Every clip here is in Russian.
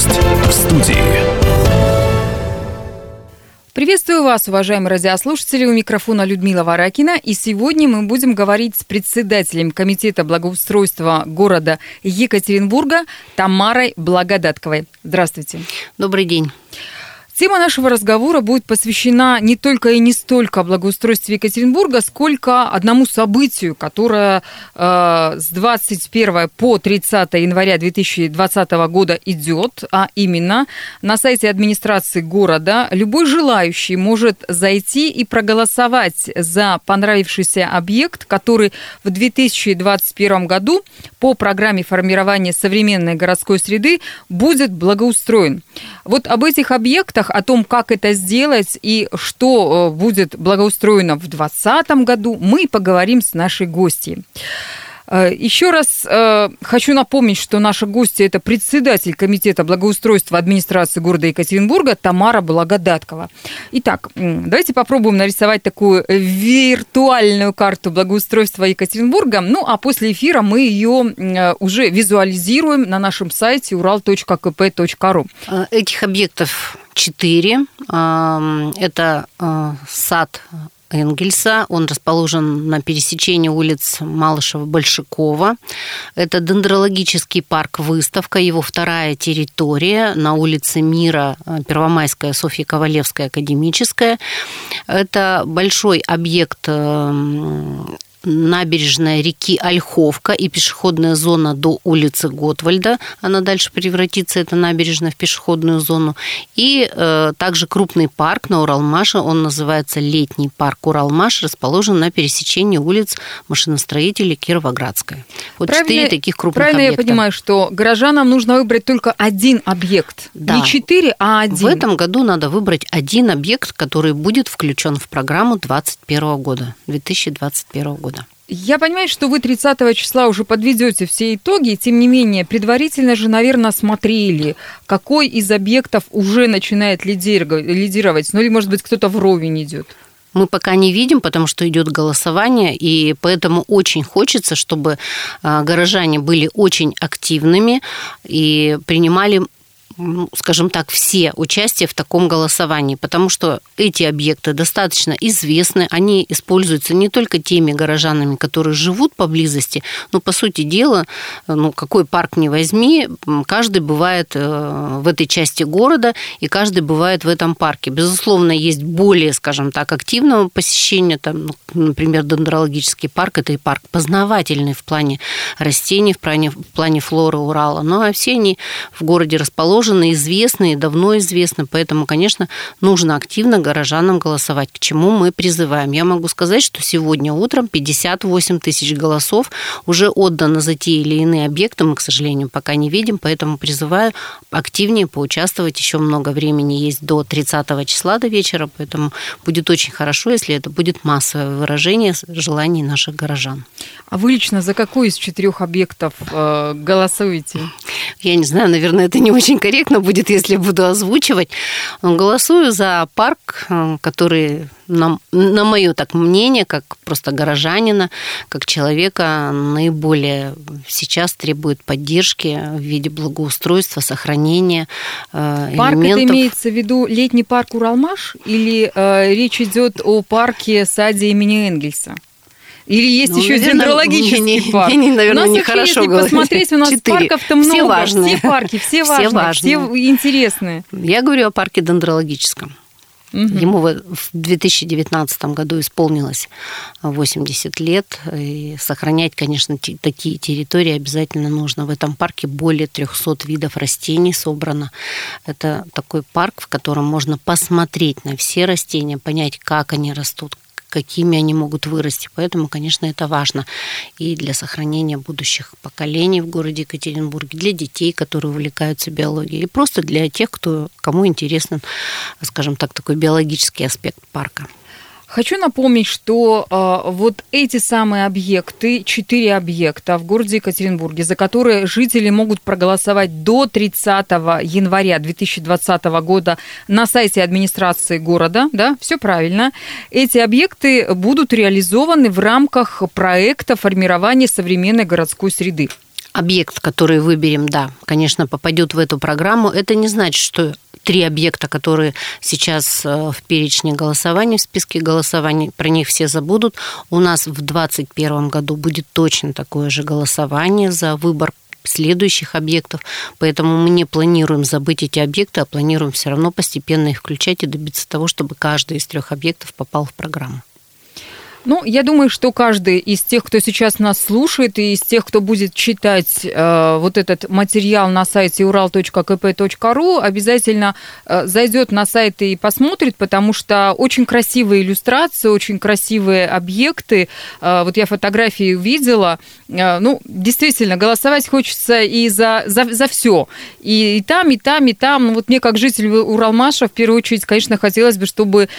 Гость в студии. Приветствую вас, уважаемые радиослушатели. У микрофона Людмила Варакина. И сегодня мы будем говорить с председателем Комитета благоустройства города Екатеринбурга Тамарой Благодатковой. Здравствуйте. Добрый день. Тема нашего разговора будет посвящена не только и не столько благоустройству Екатеринбурга, сколько одному событию, которое э, с 21 по 30 января 2020 года идет, а именно на сайте администрации города любой желающий может зайти и проголосовать за понравившийся объект, который в 2021 году по программе формирования современной городской среды будет благоустроен. Вот об этих объектах о том, как это сделать и что э, будет благоустроено в 2020 году, мы поговорим с нашей гостьей. Э, Еще раз э, хочу напомнить, что наша гостья – это председатель Комитета благоустройства администрации города Екатеринбурга Тамара Благодаткова. Итак, давайте попробуем нарисовать такую виртуальную карту благоустройства Екатеринбурга. Ну, а после эфира мы ее э, уже визуализируем на нашем сайте ural.kp.ru. Этих объектов четыре. Это сад Энгельса. Он расположен на пересечении улиц Малышева-Большакова. Это дендрологический парк «Выставка», его вторая территория на улице Мира, Первомайская, Софья Ковалевская, Академическая. Это большой объект набережная реки Ольховка и пешеходная зона до улицы Готвальда. Она дальше превратится, эта набережная, в пешеходную зону. И э, также крупный парк на Уралмаше, он называется Летний парк Уралмаш, расположен на пересечении улиц машиностроителей Кировоградская. Вот правильно, четыре таких крупных правильно объекта. Правильно я понимаю, что горожанам нужно выбрать только один объект? Да. Не четыре, а один? В этом году надо выбрать один объект, который будет включен в программу 2021 года, 2021 года года. Я понимаю, что вы 30 числа уже подведете все итоги, тем не менее, предварительно же, наверное, смотрели, какой из объектов уже начинает лидировать, ну или, может быть, кто-то вровень идет. Мы пока не видим, потому что идет голосование, и поэтому очень хочется, чтобы а, горожане были очень активными и принимали скажем так, все участие в таком голосовании, потому что эти объекты достаточно известны, они используются не только теми горожанами, которые живут поблизости, но, по сути дела, ну, какой парк не возьми, каждый бывает э, в этой части города, и каждый бывает в этом парке. Безусловно, есть более, скажем так, активного посещения, там, ну, например, дендрологический парк, это и парк познавательный в плане растений, в плане, в плане флоры Урала, ну, а все они в городе расположены, заслуженно известны и давно известны, поэтому, конечно, нужно активно горожанам голосовать, к чему мы призываем. Я могу сказать, что сегодня утром 58 тысяч голосов уже отдано за те или иные объекты, мы, к сожалению, пока не видим, поэтому призываю активнее поучаствовать. Еще много времени есть до 30 числа, до вечера, поэтому будет очень хорошо, если это будет массовое выражение желаний наших горожан. А вы лично за какой из четырех объектов э, голосуете? Я не знаю, наверное, это не очень корректно будет, если буду озвучивать. Голосую за парк, э, который, на, на мое так мнение, как просто горожанина, как человека, наиболее сейчас требует поддержки в виде благоустройства, сохранения э, Парк элементов. это имеется в виду летний парк Уралмаш или э, речь идет о парке саде имени Энгельса? Или есть ну, еще наверное, дендрологический не, парк? Не, не, наверное, у нас нехорошо если посмотреть, у нас Четыре. парков-то много. Все важные. Все парки, все важные, все, важные. все интересные. Я говорю о парке дендрологическом. Угу. Ему в 2019 году исполнилось 80 лет. И сохранять, конечно, такие территории обязательно нужно. В этом парке более 300 видов растений собрано. Это такой парк, в котором можно посмотреть на все растения, понять, как они растут, какими они могут вырасти. Поэтому, конечно, это важно и для сохранения будущих поколений в городе Екатеринбурге, для детей, которые увлекаются биологией, и просто для тех, кто, кому интересен, скажем так, такой биологический аспект парка. Хочу напомнить, что э, вот эти самые объекты, четыре объекта в городе Екатеринбурге, за которые жители могут проголосовать до 30 января 2020 года на сайте администрации города, да, все правильно. Эти объекты будут реализованы в рамках проекта формирования современной городской среды. объект, который выберем, да, конечно, попадет в эту программу. Это не значит, что три объекта, которые сейчас э, в перечне голосования, в списке голосований, про них все забудут. У нас в 2021 году будет точно такое же голосование за выбор следующих объектов. Поэтому мы не планируем забыть эти объекты, а планируем все равно постепенно их включать и добиться того, чтобы каждый из трех объектов попал в программу. Ну, я думаю, что каждый из тех, кто сейчас нас слушает, и из тех, кто будет читать э, вот этот материал на сайте ural.kp.ru, обязательно э, зайдет на сайт и посмотрит, потому что очень красивые иллюстрации, очень красивые объекты. Э, вот я фотографии видела. Э, ну, действительно, голосовать хочется и за, за, за все. И, и там, и там, и там. Ну, вот мне, как житель Уралмаша, в первую очередь, конечно, хотелось бы, чтобы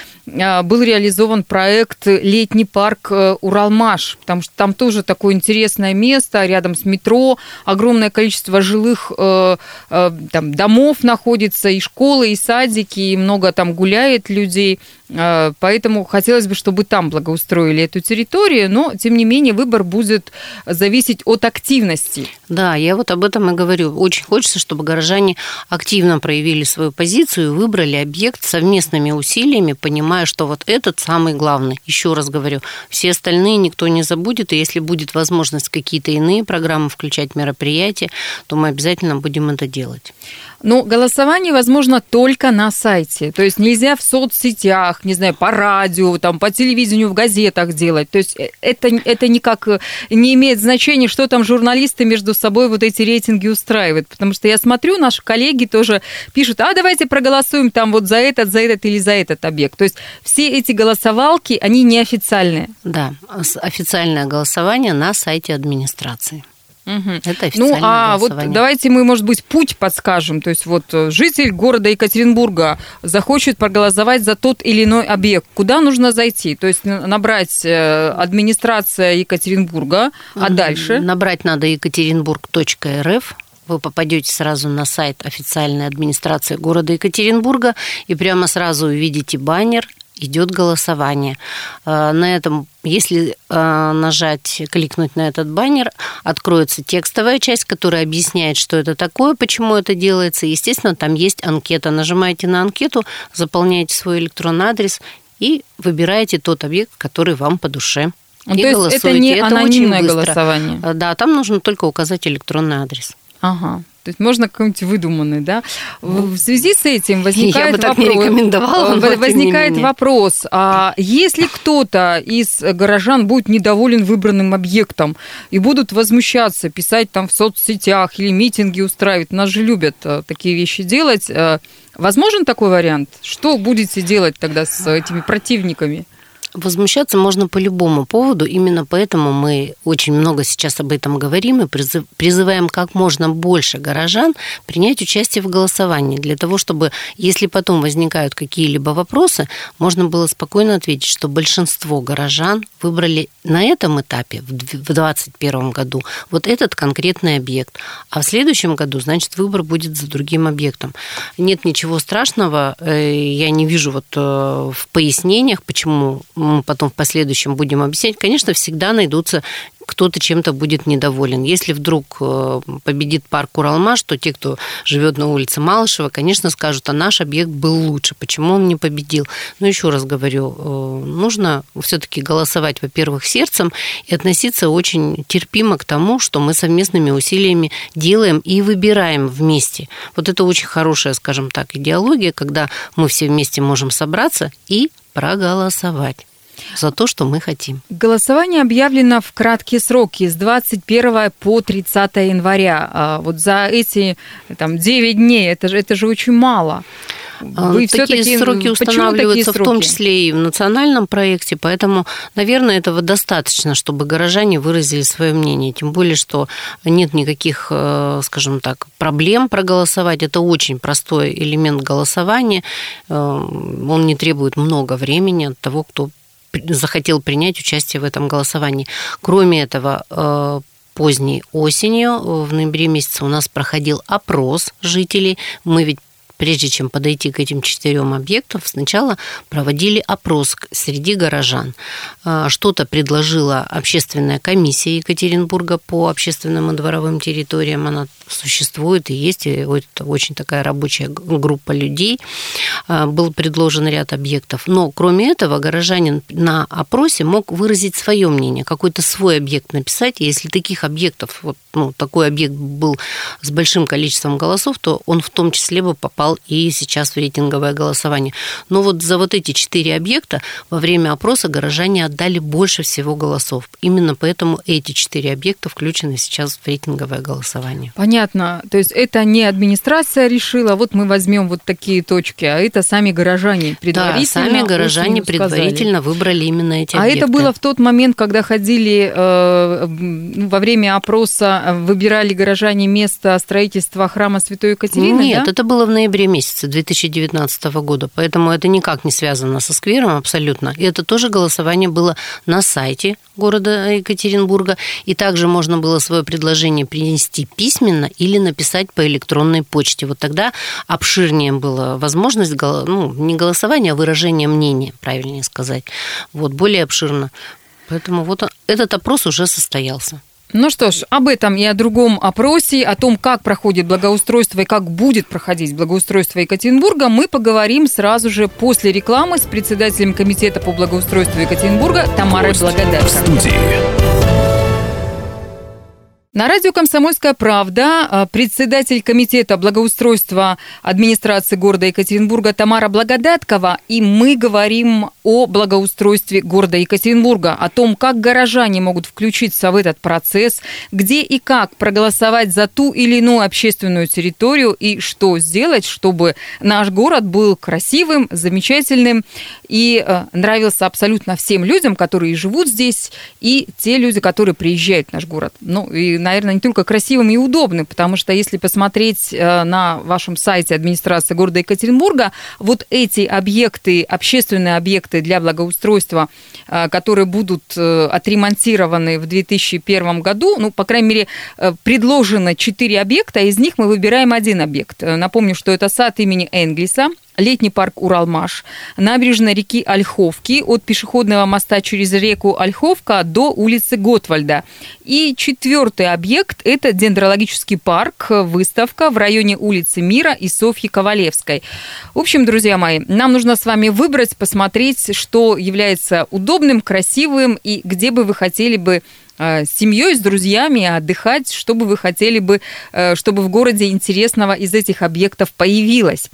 был реализован проект «Летний парк э, Уралмаш, потому что там тоже такое интересное место, рядом с метро, огромное количество жилых э, э, там, домов находится, и школы, и садики, и много там гуляет людей. Э, поэтому хотелось бы, чтобы там благоустроили эту территорию, но, тем не менее, выбор будет зависеть от активности. Да, я вот об этом и говорю. Очень хочется, чтобы горожане активно проявили свою позицию и выбрали объект совместными усилиями, понимая, что вот этот самый главный. Еще раз говорю, все остальные никто не забудет, и если будет возможность какие-то иные программы включать мероприятия, то мы обязательно будем это делать. Но голосование возможно только на сайте. То есть нельзя в соцсетях, не знаю, по радио, там, по телевидению, в газетах делать. То есть э, это, это никак э, не имеет значения, что там журналисты между собой вот эти рейтинги устраивают. Потому что я смотрю, наши коллеги тоже пишут, а давайте проголосуем там вот за этот, за этот или за этот объект. То есть все эти голосовалки, они неофициальные. Да, официальное голосование на сайте администрации. Угу. Это Ну, а вот давайте мы, может быть, путь подскажем. То есть вот э, житель города Екатеринбурга захочет проголосовать за тот или иной объект. Куда нужно зайти? То есть набрать э, администрация Екатеринбурга, а дальше? Набрать надо екатеринбург.рф, вы попадете сразу на сайт официальной администрации города Екатеринбурга и прямо сразу увидите баннер идет голосование. Э, на этом, если э, нажать, кликнуть на этот баннер, откроется текстовая часть, которая объясняет, что это такое, почему это делается. Естественно, там есть анкета. Нажимаете на анкету, заполняете свой электронный адрес и выбираете тот объект, который вам по душе. Ну, и То голосуете. есть это не это анонимное голосование? Э, да, там нужно только указать электронный адрес. Ага. То есть можно какой-нибудь выдуманный, да? В связи с этим возникает Я бы так вопрос. Не рекомендовала, но, возникает вопрос: а если кто-то из горожан будет недоволен выбранным объектом и будут возмущаться, писать там в соцсетях или митинги устраивать, нас же любят э, такие вещи делать. Э, возможен такой вариант? Что будете делать тогда с этими противниками? Возмущаться можно по любому поводу, именно поэтому мы очень много сейчас об этом говорим и призываем как можно больше горожан принять участие в голосовании, для того, чтобы, если потом возникают какие-либо вопросы, можно было спокойно ответить, что большинство горожан выбрали на этом этапе, в 2021 году, вот этот конкретный объект, а в следующем году, значит, выбор будет за другим объектом. Нет ничего страшного, э, я не вижу вот э, в пояснениях, почему мы потом в последующем будем объяснять, конечно, всегда найдутся кто-то чем-то будет недоволен. Если вдруг э, победит парк Уралмаш, то те, кто живет на улице Малышева, конечно, скажут, а наш объект был лучше, почему он не победил. Но еще раз говорю, э, нужно все-таки голосовать, во-первых, сердцем и относиться очень терпимо к тому, что мы совместными усилиями делаем и выбираем вместе. Вот это очень хорошая, скажем так, идеология, когда мы все вместе можем собраться и проголосовать за то, что мы хотим. Голосование объявлено в краткие сроки с 21 по 30 января. А вот за эти там, 9 дней, это же, это же очень мало. А, Вы такие сроки устанавливаются такие сроки? в том числе и в национальном проекте, поэтому, наверное, этого достаточно, чтобы горожане выразили свое мнение. Тем более, что нет никаких, э, скажем так, проблем проголосовать. Это очень простой элемент голосования. Э, он не требует много времени от того, кто захотел принять участие в этом голосовании. Кроме этого, э, поздней осенью, в ноябре месяце у нас проходил опрос жителей. Мы ведь прежде чем подойти к этим четырем объектам, сначала проводили опрос среди горожан. А, что-то предложила общественная комиссия Екатеринбурга по общественным и дворовым территориям. Она существует и есть, и это очень такая рабочая группа людей. А, был предложен ряд объектов. Но кроме этого, горожанин на опросе мог выразить свое мнение, какой-то свой объект написать. И если таких объектов, вот, ну, такой объект был с большим количеством голосов, то он в том числе бы попал и сейчас в рейтинговое голосование. Но вот за вот эти четыре объекта во время опроса горожане отдали больше всего голосов. Именно поэтому эти четыре объекта включены сейчас в рейтинговое голосование. Понятно. То есть это не администрация решила, вот мы возьмем вот такие точки, а это сами горожане предварительно. Да, сами горожане предварительно выбрали именно эти а объекты. А это было в тот момент, когда ходили э, во время опроса, выбирали горожане место строительства храма Святой Екатерины? Нет, да? это было в ноябре месяце 2019 года, поэтому это никак не связано со сквером абсолютно. И это тоже голосование было на сайте города Екатеринбурга, и также можно было свое предложение принести письменно или написать по электронной почте. Вот тогда обширнее была возможность, ну, не голосования, а выражения мнения, правильнее сказать. Вот, более обширно. Поэтому вот этот опрос уже состоялся. Ну что ж, об этом и о другом опросе, о том, как проходит благоустройство и как будет проходить благоустройство Екатеринбурга, мы поговорим сразу же после рекламы с председателем Комитета по благоустройству Екатеринбурга Тамарой Благодатко. В студии. На радио «Комсомольская правда» а, председатель комитета благоустройства администрации города Екатеринбурга Тамара Благодаткова, и мы говорим о благоустройстве города Екатеринбурга, о том, как горожане могут включиться в этот процесс, где и как проголосовать за ту или иную общественную территорию и что сделать, чтобы наш город был красивым, замечательным и а, нравился абсолютно всем людям, которые живут здесь, и те люди, которые приезжают в наш город. Ну и наверное, не только красивым и удобным, потому что если посмотреть э, на вашем сайте администрации города Екатеринбурга, вот эти объекты, общественные объекты для благоустройства, э, которые будут э, отремонтированы в 2001 году, ну, по крайней мере, предложено 4 объекта, из них мы выбираем один объект. Напомню, что это сад имени Энглиса, летний парк Уралмаш, набережная реки Ольховки от пешеходного моста через реку Ольховка до улицы Готвальда. И четвертый объект – это дендрологический парк, выставка в районе улицы Мира и Софьи Ковалевской. В общем, друзья мои, нам нужно с вами выбрать, посмотреть, что является удобным, красивым и где бы вы хотели бы э, с семьей, с друзьями отдыхать, что бы вы хотели бы, э, чтобы в городе интересного из этих объектов появилось.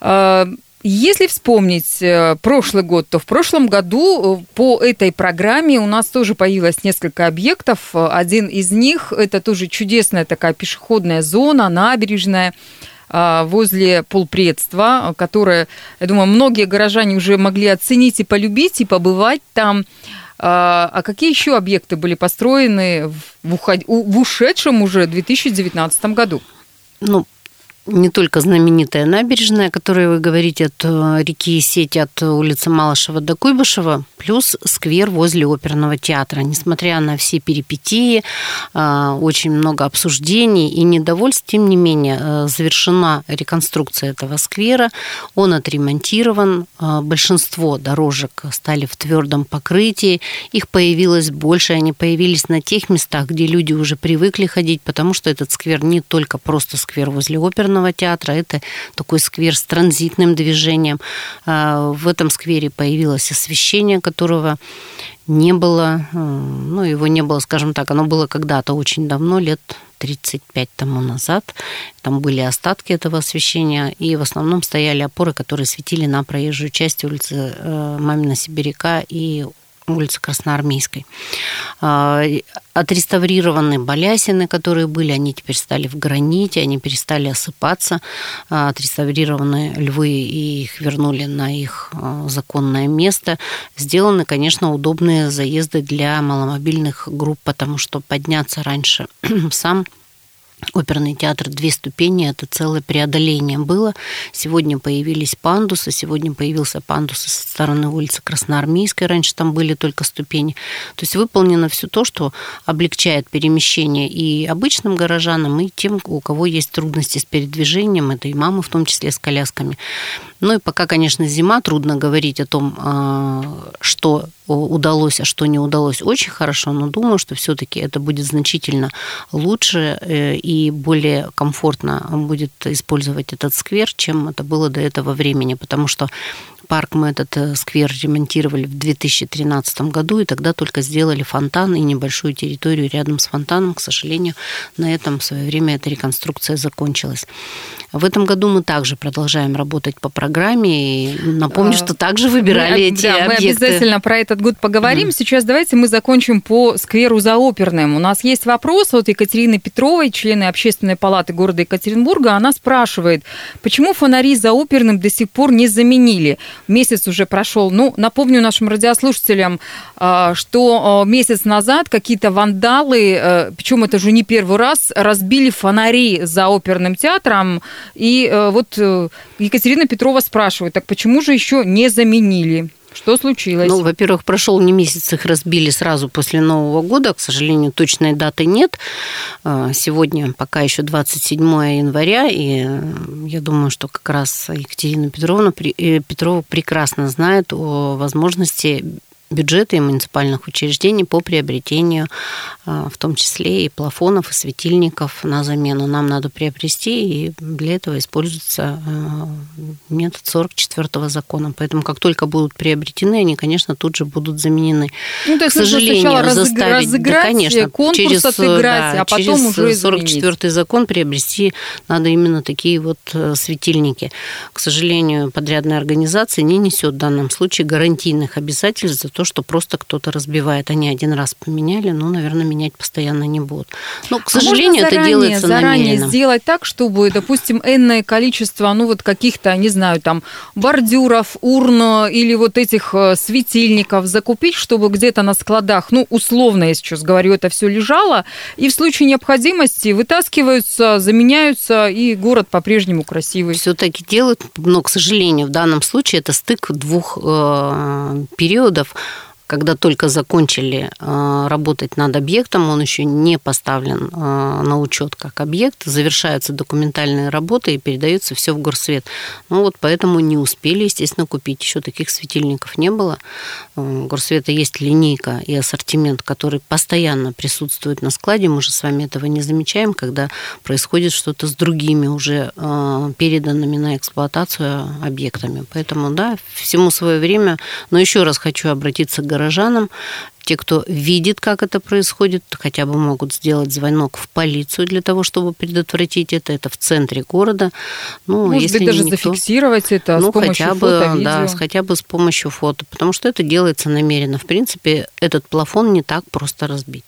Э, если вспомнить э, прошлый год, то в прошлом году э, по этой программе у нас тоже появилось несколько объектов. Один из них – это тоже чудесная такая пешеходная зона, набережная возле полпредства, которая, я думаю, многие горожане уже могли оценить и полюбить, и побывать там. А какие еще объекты были построены в, в ушедшем уже 2019 году? Ну, не только знаменитая набережная, о которой вы говорите, от э, реки Сеть, от улицы Малышева до Куйбышева, плюс сквер возле оперного театра. Несмотря на все перипетии, э, очень много обсуждений и недовольств, тем не менее, э, завершена реконструкция этого сквера, он отремонтирован, большинство дорожек стали в твердом покрытии, их появилось больше, они появились на тех местах, где люди уже привыкли ходить, потому что этот сквер не только просто сквер возле оперного оперного театра. Это такой сквер с транзитным движением. А, в этом сквере появилось освещение, которого не было, э, ну, его не было, скажем так, оно было когда-то очень давно, лет 35 тому назад. Там были остатки этого освещения, и в основном стояли опоры, которые светили на проезжую часть улицы э, Мамина Сибиряка и улицы Красноармейской. А, отреставрированы балясины, которые были, они теперь стали в граните, они перестали осыпаться. А, отреставрированы львы и их вернули на их а, законное место. Сделаны, конечно, удобные заезды для маломобильных групп, потому что подняться раньше сам оперный театр «Две ступени» – это целое преодоление было. Сегодня появились пандусы, сегодня появился пандус со стороны улицы Красноармейской, раньше там были только ступени. То есть выполнено все то, что облегчает перемещение и обычным горожанам, и тем, у кого есть трудности с передвижением, это и мамы в том числе с колясками. Ну и пока, конечно, зима, трудно говорить о том, а, что удалось, а что не удалось очень хорошо, но думаю, что все-таки это будет значительно лучше э, и более комфортно будет использовать этот сквер, чем это было до этого времени, потому что парк мы этот э, сквер ремонтировали в 2013 году, и тогда только сделали фонтан и небольшую территорию рядом с фонтаном. К сожалению, на этом в свое время эта реконструкция закончилась. В этом году мы также продолжаем работать по программе. И напомню, а, что также выбирали мы, эти да, объекты. Мы обязательно про этот год поговорим. Mm. Сейчас давайте мы закончим по скверу за оперным. У нас есть вопрос от Екатерины Петровой, члены Общественной палаты города Екатеринбурга. Она спрашивает, почему фонари за оперным до сих пор не заменили? Месяц уже прошел. Ну, напомню нашим радиослушателям, а, что а, месяц назад какие-то вандалы, э, причем это уже не первый раз, разбили фонари за оперным театром. И э, вот э, Екатерина Петрова спрашивает, так почему же еще не заменили? Что случилось? Ну, во-первых, прошел не месяц, их разбили сразу после Нового года. К сожалению, точной даты нет. А, сегодня пока еще 27 января, и я думаю, что как раз Екатерина Петровна Петрова прекрасно знает о возможности бюджета и муниципальных учреждений по приобретению, а, в том числе и плафонов, и светильников на замену. Нам надо приобрести, и для этого используется а, метод 44 закона. Поэтому как только будут приобретены, они, конечно, тут же будут заменены. Ну, то есть К сожалению, заставить, разыграть, да, конечно, конкурс через, отыграть, да, а потом через уже 44 закон приобрести надо именно такие вот э, светильники. К сожалению, подрядная организация не несет в данном случае гарантийных обязательств за то, что просто кто-то разбивает. Они один раз поменяли, но, наверное, менять постоянно не будут. Но, к а сожалению, а заранее, это делается заранее намеренно. сделать так, чтобы, допустим, энное количество, ну вот каких-то, не знаю, там бордюров, урн или вот этих э, светильников закупить, чтобы где-то на складах, ну условно, я сейчас говорю, это все лежало, и в случае необходимости вытаскиваются, заменяются, и город по-прежнему красивый. Все-таки делают, но, к сожалению, в данном случае это стык двух э, периодов когда только закончили э, работать над объектом, он еще не поставлен э, на учет как объект, завершаются документальные работы и передается все в горсвет. Ну вот поэтому не успели, естественно, купить. Еще таких светильников не было. У э, горсвета есть линейка и ассортимент, который постоянно присутствует на складе. Мы же с вами этого не замечаем, когда происходит что-то с другими уже переданными на эксплуатацию объектами. Поэтому, да, всему свое время. Но еще раз хочу обратиться к горожанам. Те, кто видит, как это происходит, хотя бы могут сделать звонок в полицию для того, чтобы предотвратить это. Это в центре города. Ну, Может если быть, даже никто, зафиксировать это ну, с помощью хотя бы, фото, видео. Да, хотя бы с помощью фото, потому что это делается намеренно. В принципе, этот плафон не так просто разбить.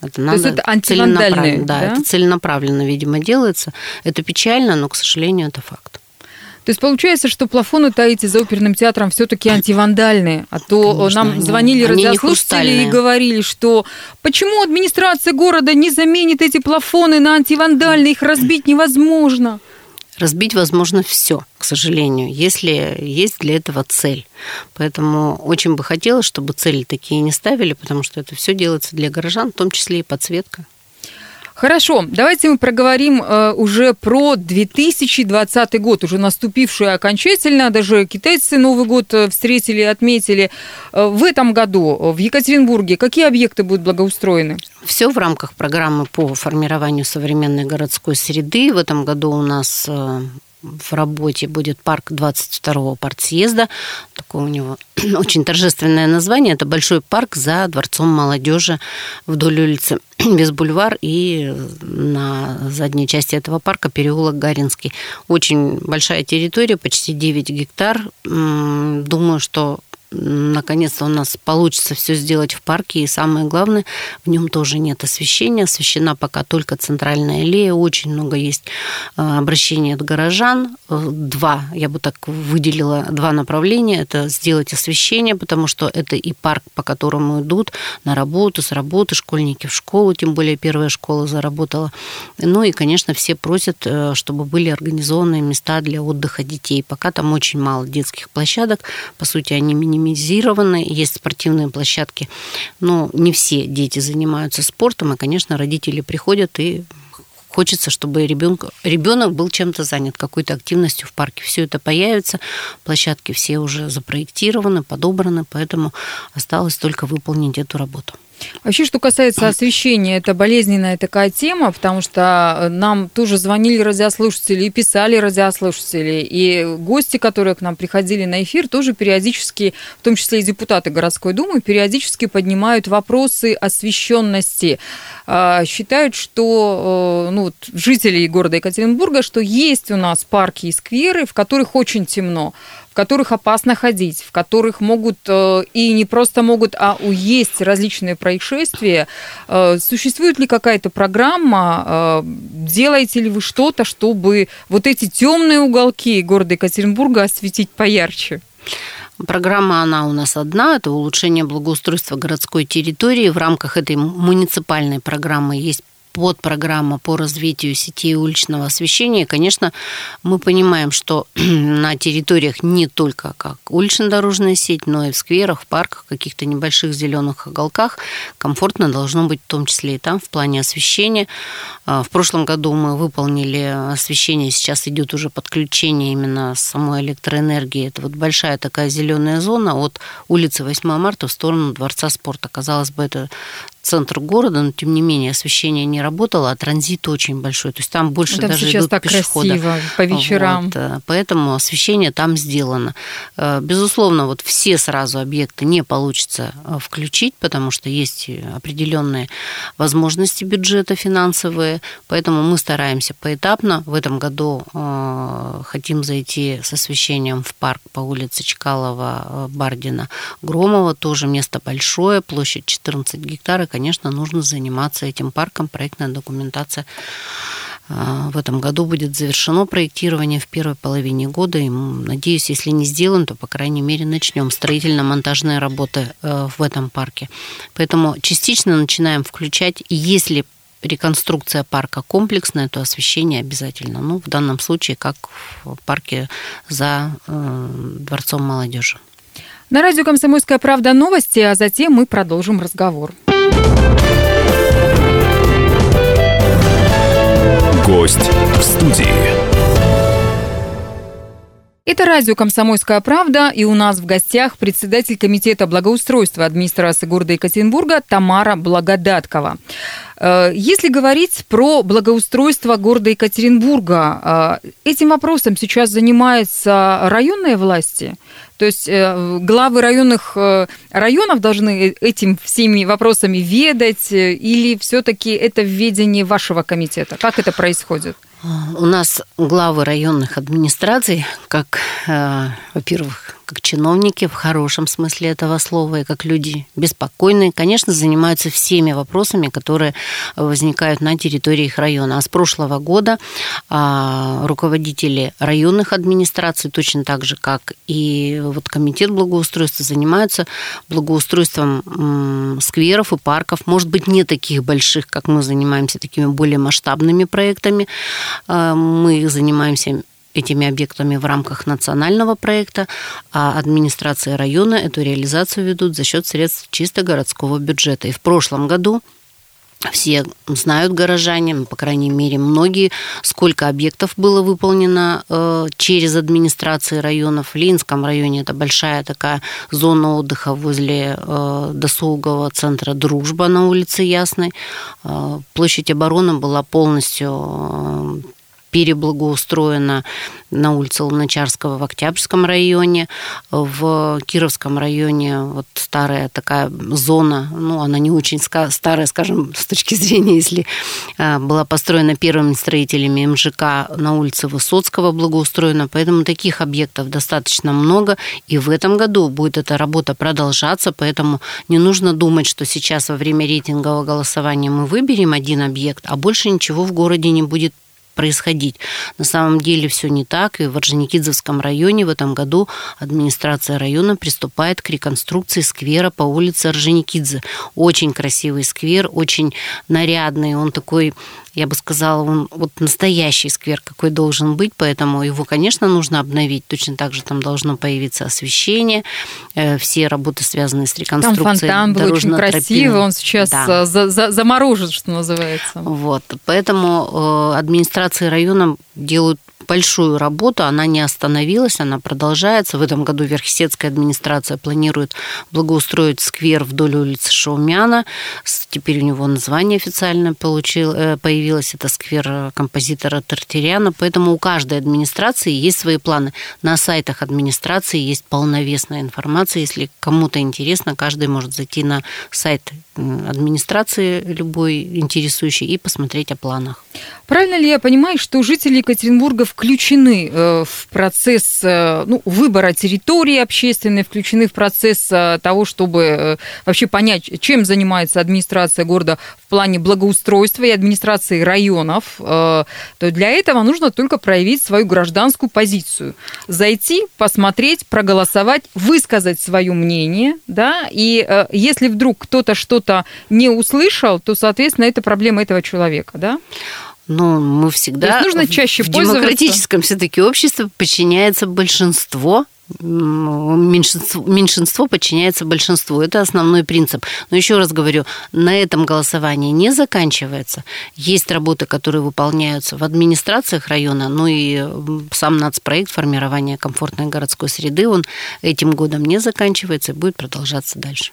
Это надо То есть это антивандальный, да, да, это целенаправленно, видимо, делается. Это печально, но, к сожалению, это факт. То есть получается, что плафоны-то эти за оперным театром все-таки антивандальные. А то Конечно, нам звонили они, радиослушатели и говорили, что почему администрация города не заменит эти плафоны на антивандальные, их разбить невозможно. Разбить возможно все, к сожалению, если есть для этого цель. Поэтому очень бы хотелось, чтобы цели такие не ставили, потому что это все делается для горожан, в том числе и подсветка. Хорошо, давайте мы проговорим э, уже про 2020 год, уже наступивший окончательно. Даже китайцы Новый год э, встретили, отметили. Э, в этом году в Екатеринбурге какие объекты будут благоустроены? Все в рамках программы по формированию современной городской среды. В этом году у нас в работе будет парк 22-го партсъезда. Такое у него очень торжественное название. Это большой парк за Дворцом молодежи вдоль улицы без бульвар и на задней части этого парка переулок Гаринский. Очень большая территория, почти 9 гектар. Думаю, что наконец-то у нас получится все сделать в парке. И самое главное, в нем тоже нет освещения. Освещена пока только центральная аллея. Очень много есть э, обращений от горожан. Э, два, я бы так выделила, два направления. Это сделать освещение, потому что это и парк, по которому идут на работу, с работы, школьники в школу, тем более первая школа заработала. Ну и, конечно, все просят, э, чтобы были организованы места для отдыха детей. Пока там очень мало детских площадок. По сути, они минимизированы. Есть спортивные площадки, но не все дети занимаются спортом. И, конечно, родители приходят и хочется, чтобы ребенок, ребенок был чем-то занят, какой-то активностью в парке. Все это появится, площадки все уже запроектированы, подобраны, поэтому осталось только выполнить эту работу. Вообще, что касается освещения, это болезненная такая тема, потому что э, нам тоже звонили радиослушатели и писали радиослушатели, и гости, которые к нам приходили на эфир, тоже периодически, в том числе и депутаты городской думы, периодически поднимают вопросы освещенности. А, считают, что э, ну, жители города Екатеринбурга, что есть у нас парки и скверы, в которых очень темно которых опасно ходить, в которых могут э, и не просто могут, а уесть различные происшествия. Э, существует ли какая-то программа? Э, делаете ли вы что-то, чтобы вот эти темные уголки города Екатеринбурга осветить поярче? Программа, она у нас одна, это улучшение благоустройства городской территории. В рамках этой муниципальной программы есть подпрограмма по развитию сетей уличного освещения. Конечно, мы понимаем, что на территориях не только как улично-дорожная сеть, но и в скверах, в парках, каких-то небольших зеленых уголках комфортно должно быть в том числе и там в плане освещения. А, в прошлом году мы выполнили освещение, сейчас идет уже подключение именно самой электроэнергии. Это вот большая такая зеленая зона от улицы 8 марта в сторону Дворца спорта. Казалось бы, это центр города, но тем не менее освещение не работало, а транзит очень большой. То есть там больше там даже сейчас идут так пешехода. красиво по вечерам. Вот, э, поэтому освещение там сделано. Э, безусловно, вот все сразу объекты не получится э, включить, потому что есть определенные возможности бюджета финансовые, поэтому мы стараемся поэтапно. В этом году хотим зайти с освещением в парк по улице Чкалова, Бардина, Громова. Тоже место большое, площадь 14 гектаров конечно, нужно заниматься этим парком. Проектная документация а, в этом году будет завершено проектирование в первой половине года. И, надеюсь, если не сделан, то, по крайней мере, начнем строительно-монтажные работы э, в этом парке. Поэтому частично начинаем включать. Если реконструкция парка комплексная, то освещение обязательно. Ну, в данном случае, как в парке за э, Дворцом молодежи. На радио «Комсомольская правда» новости, а затем мы продолжим разговор. Гость в студии. Это радио «Комсомольская правда», и у нас в гостях председатель Комитета благоустройства администрации города Екатеринбурга Тамара Благодаткова. Э, если говорить про благоустройство города Екатеринбурга, э, этим вопросом сейчас занимаются районные власти? То есть э, главы районных районов должны этим всеми вопросами ведать, или все-таки это введение вашего комитета? Как это происходит? У нас главы районных администраций, как, во-первых, как чиновники в хорошем смысле этого слова и как люди беспокойные, конечно, занимаются всеми вопросами, которые возникают на территории их района. А с прошлого года а, руководители районных администраций, точно так же, как и вот комитет благоустройства, занимаются благоустройством скверов и парков. Может быть, не таких больших, как мы занимаемся такими более масштабными проектами. А, мы занимаемся этими объектами в рамках национального проекта, а администрация района эту реализацию ведут за счет средств чисто городского бюджета. И в прошлом году все знают горожане, по крайней мере, многие, сколько объектов было выполнено э, через администрации районов. В Линском районе это большая такая зона отдыха возле э, досугового центра «Дружба» на улице Ясной. Э, площадь обороны была полностью переблагоустроено на улице Луначарского в Октябрьском районе. В Кировском районе вот старая такая зона, ну, она не очень старая, скажем, с точки зрения, если а, была построена первыми строителями МЖК на улице Высоцкого благоустроена, поэтому таких объектов достаточно много, и в этом году будет эта работа продолжаться, поэтому не нужно думать, что сейчас во время рейтингового голосования мы выберем один объект, а больше ничего в городе не будет происходить. На самом деле все не так, и в Орджоникидзевском районе в этом году администрация района приступает к реконструкции сквера по улице Орджоникидзе. Очень красивый сквер, очень нарядный, он такой я бы сказала, он вот настоящий сквер, какой должен быть, поэтому его, конечно, нужно обновить. Точно так же там должно появиться освещение, э, все работы, связанные с реконструкцией. Там фонтан был очень красивый, он сейчас да. Э, за, за, заморожен, что называется. Вот, поэтому э, администрации района делают большую работу, она не остановилась, она продолжается. В этом году Верхесецкая администрация планирует благоустроить сквер вдоль улицы Шаумяна. Теперь у него название официально получил, э, появилось. Это сквер композитора Тартериана. Поэтому у каждой администрации есть свои планы. На сайтах администрации есть полновесная информация. Если кому-то интересно, каждый может зайти на сайт администрации любой интересующий и посмотреть о планах. Правильно ли я понимаю, что жители Екатеринбурга включены э, в процесс э, ну, выбора территории общественной, включены в процесс э, того, чтобы вообще понять, чем занимается администрация города в плане благоустройства и администрации районов, то для этого нужно только проявить свою гражданскую позицию. Зайти, посмотреть, проголосовать, высказать свое мнение, да, и если вдруг кто-то что-то не услышал, то, соответственно, это проблема этого человека, да? Ну, мы всегда... То есть нужно чаще в демократическом все-таки обществе подчиняется большинство меньшинство, меньшинство подчиняется большинству. Это основной принцип. Но еще раз говорю, на этом голосование не заканчивается. Есть работы, которые выполняются в администрациях района, ну и сам нацпроект формирования комфортной городской среды, он этим годом не заканчивается и будет продолжаться дальше.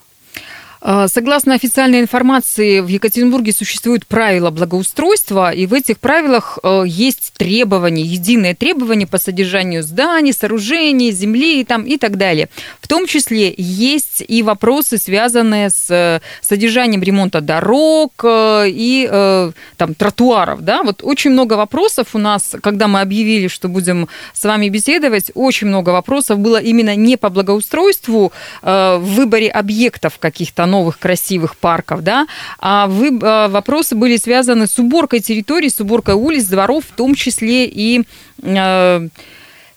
А, согласно официальной информации, в Екатеринбурге существуют правила благоустройства, и в этих правилах э, есть требования, единые требования по содержанию зданий, сооружений, земли и, там, и так далее. В том числе есть и вопросы, связанные с э, содержанием ремонта дорог э, и там, тротуаров. Да? Вот очень много вопросов у нас, когда мы объявили, что будем с вами беседовать, очень много вопросов было именно не по благоустройству в выборе объектов каких-то новых красивых парков, да, а вы, а, вопросы были связаны с уборкой территорий, с уборкой улиц, дворов, в том числе и э,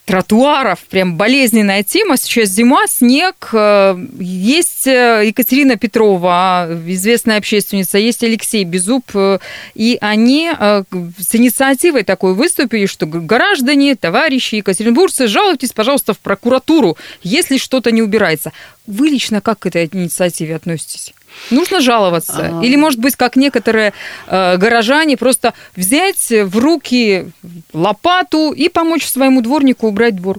тротуаров, прям болезненная тема. Сейчас зима, снег. Э, есть э, Екатерина Петрова, известная общественница, есть Алексей Безуб, э, и они с инициативой такой выступили, что граждане, товарищи, екатеринбургцы, жалуйтесь, пожалуйста, в прокуратуру, если что-то не убирается. Вы лично как к этой инициативе относитесь? Нужно жаловаться. А... Или, может быть, как некоторые э, горожане, просто взять в руки лопату и помочь своему дворнику убрать двор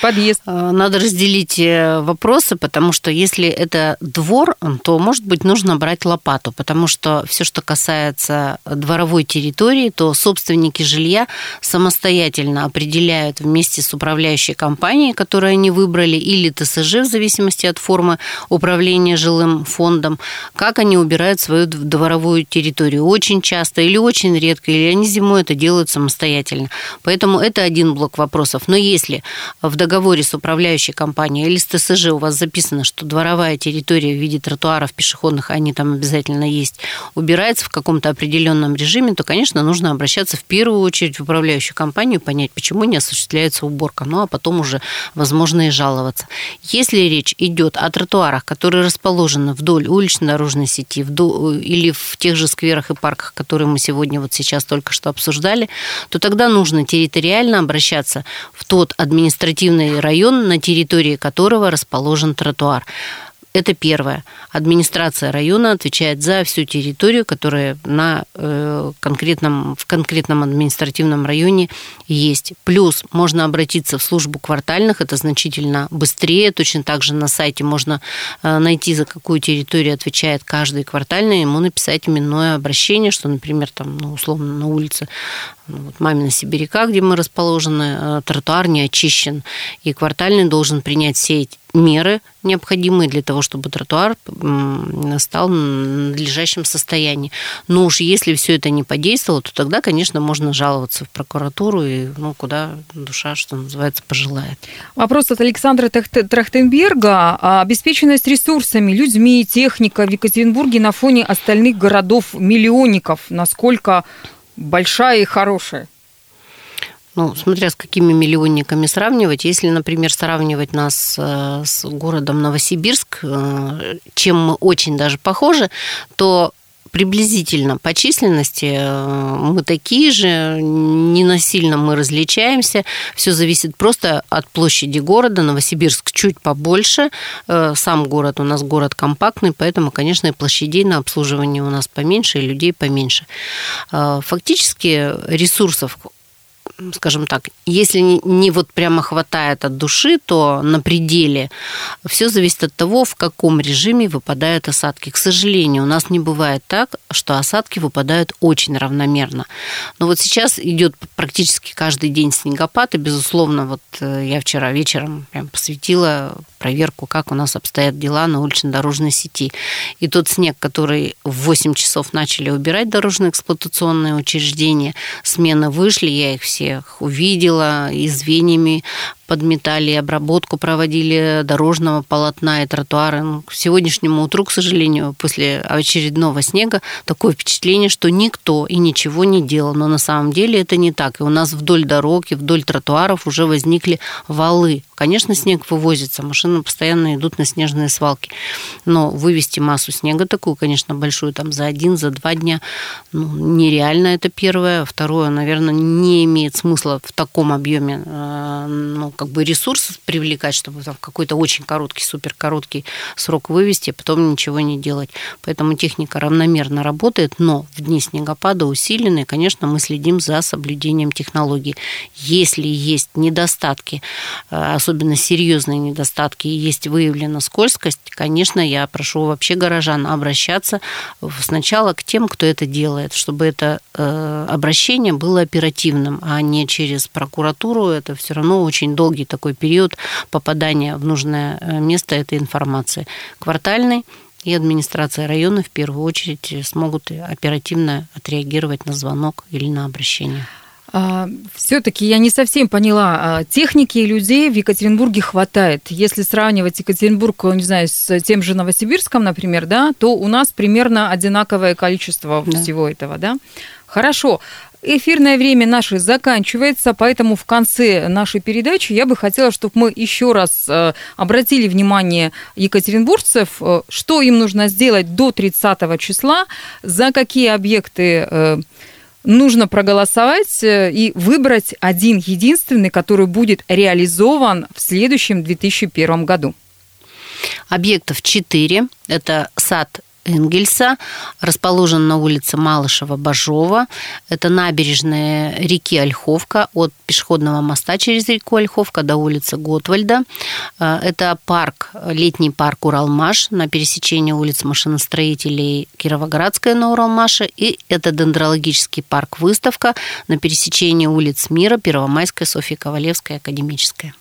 подъезд. Э, надо разделить э, вопросы, потому что если это двор, то, может быть, нужно брать лопату, потому что все, что касается дворовой территории, то собственники жилья самостоятельно определяют вместе с управляющей компанией, которую они выбрали, или ТСЖ, в зависимости от формы управления жилым фондом, как они убирают свою дворовую территорию. Очень часто или очень редко, или они зимой это делают самостоятельно. Поэтому это один блок вопросов. Но если в договоре с управляющей компанией или с ТСЖ у вас записано, что дворовая территория в виде тротуаров пешеходных, они там обязательно есть, убирается в каком-то определенном режиме, то, конечно, нужно обращаться в первую очередь в управляющую компанию, понять, почему не осуществляется уборка, ну а потом уже, возможно, и жаловаться. Если речь идет о тротуарах, которые расположены вдоль уличной дорожной сети вдоль, или в тех же скверах и парках, которые мы сегодня вот сейчас только что обсуждали, то тогда нужно территориально обращаться в тот административный административный район, на территории которого расположен тротуар Это первое. Администрация района отвечает за всю территорию, которая на э, конкретном, в конкретном административном районе есть. Плюс можно обратиться в службу квартальных, это значительно быстрее. Точно так же на сайте можно э, найти, за какую территорию отвечает каждый квартальный, ему написать именное обращение, что, например, там, ну, условно, на улице ну, вот Мамина Сибиряка, где мы расположены, э, тротуар не очищен, и квартальный должен принять все эти меры необходимые для того, чтобы тротуар стал в надлежащем состоянии. Но уж если все это не подействовало, то тогда, конечно, можно жаловаться в прокуратуру и ну, куда душа, что называется, пожелает. Вопрос от Александра Трахтенберга. А обеспеченность ресурсами, людьми, техника в Екатеринбурге на фоне остальных городов-миллионников, насколько большая и хорошая? Ну, смотря с какими миллионниками сравнивать. Если, например, сравнивать нас э, с городом Новосибирск, э, чем мы очень даже похожи, то приблизительно по численности э, мы такие же, не насильно мы различаемся. Все зависит просто от площади города. Новосибирск чуть побольше. Сам город у нас город компактный, поэтому, конечно, и площадей на обслуживание у нас поменьше, и людей поменьше. Фактически ресурсов скажем так, если не вот прямо хватает от души, то на пределе все зависит от того, в каком режиме выпадают осадки. К сожалению, у нас не бывает так, что осадки выпадают очень равномерно. Но вот сейчас идет практически каждый день снегопад, и, безусловно, вот э, я вчера вечером прям посвятила проверку, как у нас обстоят дела на улично-дорожной сети. И тот снег, который в 8 часов начали убирать дорожно-эксплуатационные учреждения, смены вышли, я их всех увидела, и звеньями подметали, обработку проводили дорожного полотна и тротуара. Ну, к сегодняшнему утру, к сожалению, после очередного снега, такое впечатление, что никто и ничего не делал. Но на самом деле это не так. И у нас вдоль дорог и вдоль тротуаров уже возникли валы. Конечно, снег вывозится, машины постоянно идут на снежные свалки. Но вывести массу снега такую, конечно, большую, там за один, за два дня, ну, нереально это первое. Второе, наверное, не имеет смысла в таком объеме э, ну, как бы ресурс привлекать, чтобы там какой-то очень короткий, супер короткий срок вывести, а потом ничего не делать. Поэтому техника равномерно работает, но в дни снегопада усиленные, конечно, мы следим за соблюдением технологий. Если есть недостатки, э, особенно серьезные недостатки, и есть выявлена скользкость, конечно, я прошу вообще горожан обращаться сначала к тем, кто это делает, чтобы это э, обращение было оперативным, а не через прокуратуру. Это все равно очень долгий такой период попадания в нужное э, место этой информации. Квартальный и администрация района в первую очередь смогут оперативно отреагировать на звонок или на обращение. А, Все-таки я не совсем поняла, а, техники и людей в Екатеринбурге хватает. Если сравнивать Екатеринбург, не знаю, с тем же Новосибирском, например, да, то у нас примерно одинаковое количество да. всего этого, да. Хорошо. Эфирное время наше заканчивается, поэтому в конце нашей передачи я бы хотела, чтобы мы еще раз э, обратили внимание екатеринбуржцев, э, что им нужно сделать до 30 числа, за какие объекты э, нужно проголосовать и выбрать один единственный, который будет реализован в следующем 2001 году. Объектов 4. Это сад Энгельса, расположен на улице Малышева-Бажова. Это набережная реки Ольховка от пешеходного моста через реку Ольховка до улицы Готвальда. Э, это парк, летний парк Уралмаш на пересечении улиц машиностроителей Кировоградская на Уралмаше. И это дендрологический парк «Выставка» на пересечении улиц Мира, Первомайская, Софья Ковалевская, Академическая.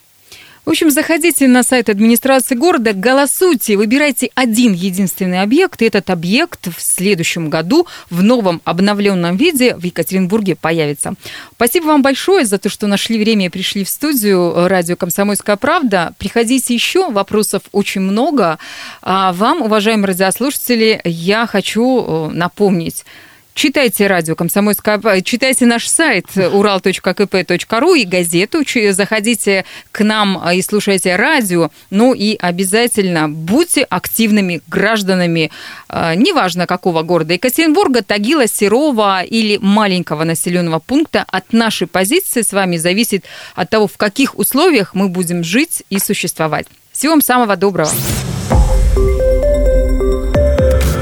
В общем, заходите на сайт администрации города, голосуйте, выбирайте один единственный объект, и этот объект в следующем году в новом обновленном виде в Екатеринбурге появится. Спасибо вам большое за то, что нашли время и пришли в студию радио «Комсомольская правда». Приходите еще, вопросов очень много. А вам, уважаемые радиослушатели, я хочу э, напомнить, Читайте радио «Комсомольская...» Читайте наш сайт ural.kp.ru и газету. Заходите к нам и слушайте радио. Ну и обязательно будьте активными гражданами, а, неважно какого города. Екатеринбурга, Тагила, Серова или маленького населенного пункта. От нашей позиции с вами зависит от того, в каких условиях мы будем жить и существовать. Всего вам самого доброго.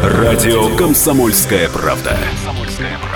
Радио «Комсомольская правда».